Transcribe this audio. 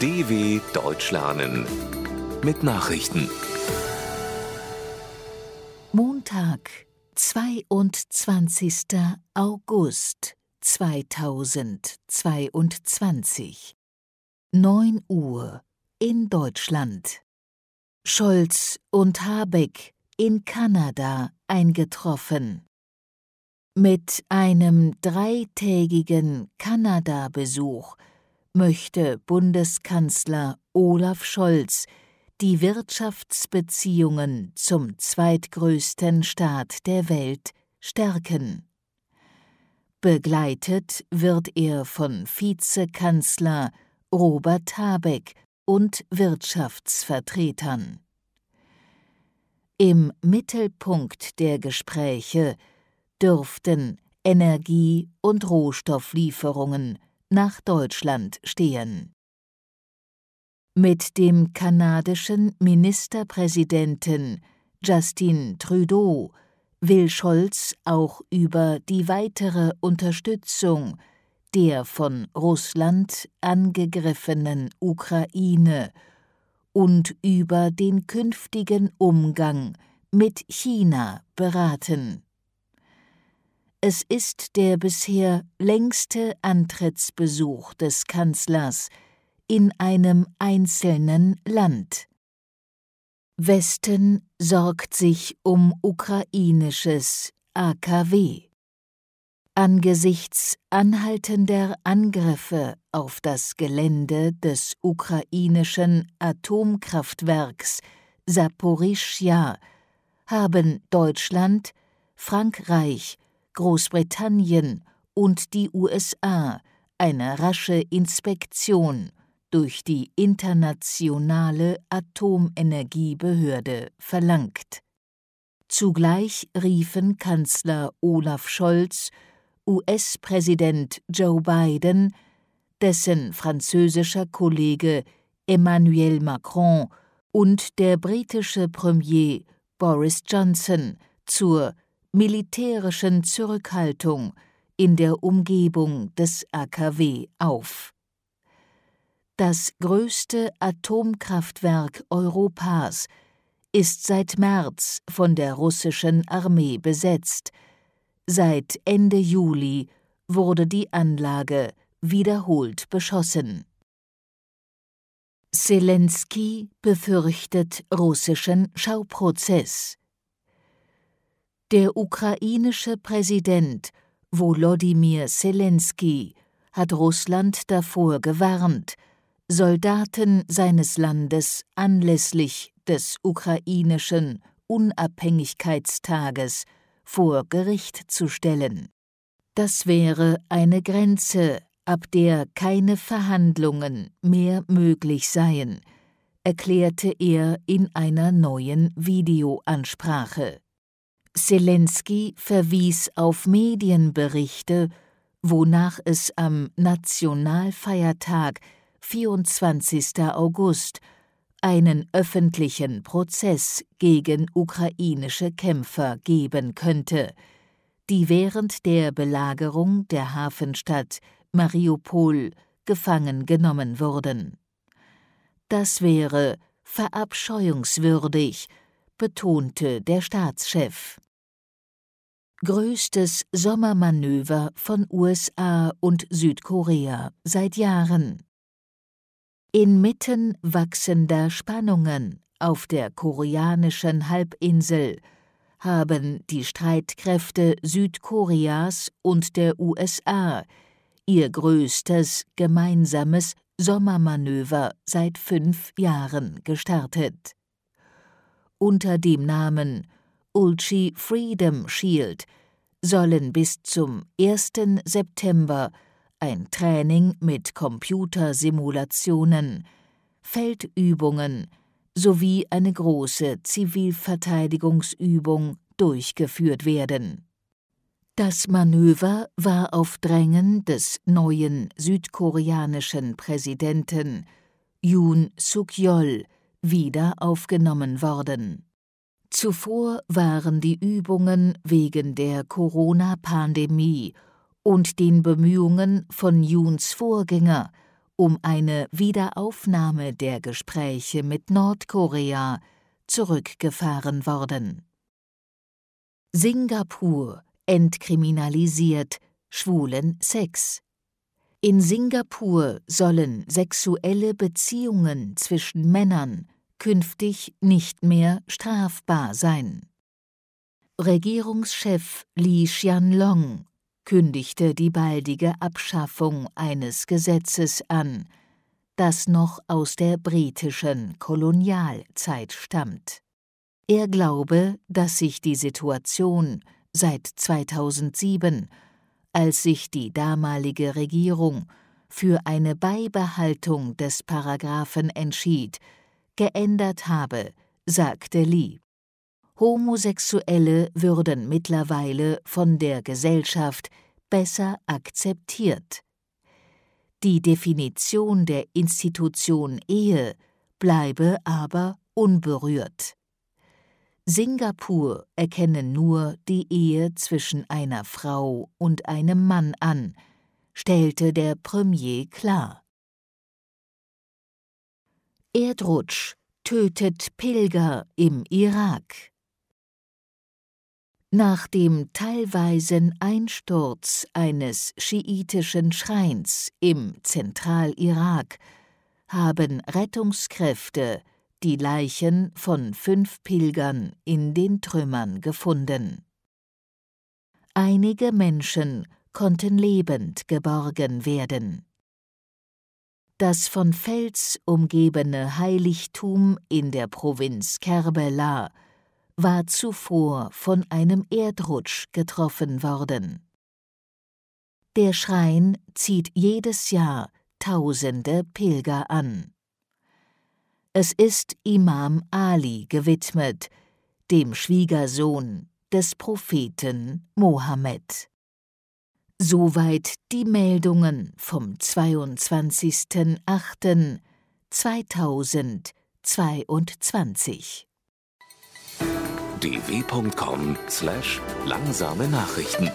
DW Deutsch lernen mit Nachrichten. Montag, 22. August 2022. 9 Uhr in Deutschland. Scholz und Habeck in Kanada eingetroffen. Mit einem dreitägigen Kanada-Besuch möchte Bundeskanzler Olaf Scholz die Wirtschaftsbeziehungen zum zweitgrößten Staat der Welt stärken. Begleitet wird er von Vizekanzler Robert Habeck und Wirtschaftsvertretern. Im Mittelpunkt der Gespräche dürften Energie- und Rohstofflieferungen nach Deutschland stehen. Mit dem kanadischen Ministerpräsidenten Justin Trudeau will Scholz auch über die weitere Unterstützung der von Russland angegriffenen Ukraine und über den künftigen Umgang mit China beraten. Es ist der bisher längste Antrittsbesuch des Kanzlers in einem einzelnen Land. Westen sorgt sich um ukrainisches AKW. Angesichts anhaltender Angriffe auf das Gelände des ukrainischen Atomkraftwerks Saporischja haben Deutschland, Frankreich Großbritannien und die USA eine rasche Inspektion durch die Internationale Atomenergiebehörde verlangt. Zugleich riefen Kanzler Olaf Scholz, US-Präsident Joe Biden, dessen französischer Kollege Emmanuel Macron und der britische Premier Boris Johnson zur militärischen Zurückhaltung in der Umgebung des AKW auf. Das größte Atomkraftwerk Europas ist seit März von der russischen Armee besetzt. Seit Ende Juli wurde die Anlage wiederholt beschossen. Zelensky befürchtet russischen Schauprozess. Der ukrainische Präsident Volodymyr Zelensky hat Russland davor gewarnt, Soldaten seines Landes anlässlich des ukrainischen Unabhängigkeitstages vor Gericht zu stellen. Das wäre eine Grenze, ab der keine Verhandlungen mehr möglich seien, erklärte er in einer neuen Videoansprache. Zelensky verwies auf Medienberichte, wonach es am Nationalfeiertag 24. August einen öffentlichen Prozess gegen ukrainische Kämpfer geben könnte, die während der Belagerung der Hafenstadt Mariupol gefangen genommen wurden. Das wäre verabscheuungswürdig, betonte der Staatschef größtes Sommermanöver von USA und Südkorea seit Jahren. Inmitten wachsender Spannungen auf der koreanischen Halbinsel haben die Streitkräfte Südkoreas und der USA ihr größtes gemeinsames Sommermanöver seit fünf Jahren gestartet. Unter dem Namen Ulchi Freedom Shield sollen bis zum 1. September ein Training mit Computersimulationen, Feldübungen sowie eine große Zivilverteidigungsübung durchgeführt werden. Das Manöver war auf Drängen des neuen südkoreanischen Präsidenten Yoon Suk-yeol wieder aufgenommen worden Zuvor waren die Übungen wegen der Corona-Pandemie und den Bemühungen von Juns Vorgänger um eine Wiederaufnahme der Gespräche mit Nordkorea zurückgefahren worden. Singapur entkriminalisiert schwulen Sex. In Singapur sollen sexuelle Beziehungen zwischen Männern künftig nicht mehr strafbar sein. Regierungschef Li Xianlong kündigte die baldige Abschaffung eines Gesetzes an, das noch aus der britischen Kolonialzeit stammt. Er glaube, dass sich die Situation seit 2007, als sich die damalige Regierung für eine Beibehaltung des Paragraphen entschied, geändert habe, sagte Lee. Homosexuelle würden mittlerweile von der Gesellschaft besser akzeptiert. Die Definition der Institution Ehe bleibe aber unberührt. Singapur erkenne nur die Ehe zwischen einer Frau und einem Mann an, stellte der Premier klar. Erdrutsch tötet Pilger im Irak. Nach dem teilweisen Einsturz eines schiitischen Schreins im Zentralirak haben Rettungskräfte die Leichen von fünf Pilgern in den Trümmern gefunden. Einige Menschen konnten lebend geborgen werden. Das von Fels umgebene Heiligtum in der Provinz Kerbela war zuvor von einem Erdrutsch getroffen worden. Der Schrein zieht jedes Jahr tausende Pilger an. Es ist Imam Ali gewidmet, dem Schwiegersohn des Propheten Mohammed. Soweit die Meldungen vom 22.08.2022. dw.com/langsame Nachrichten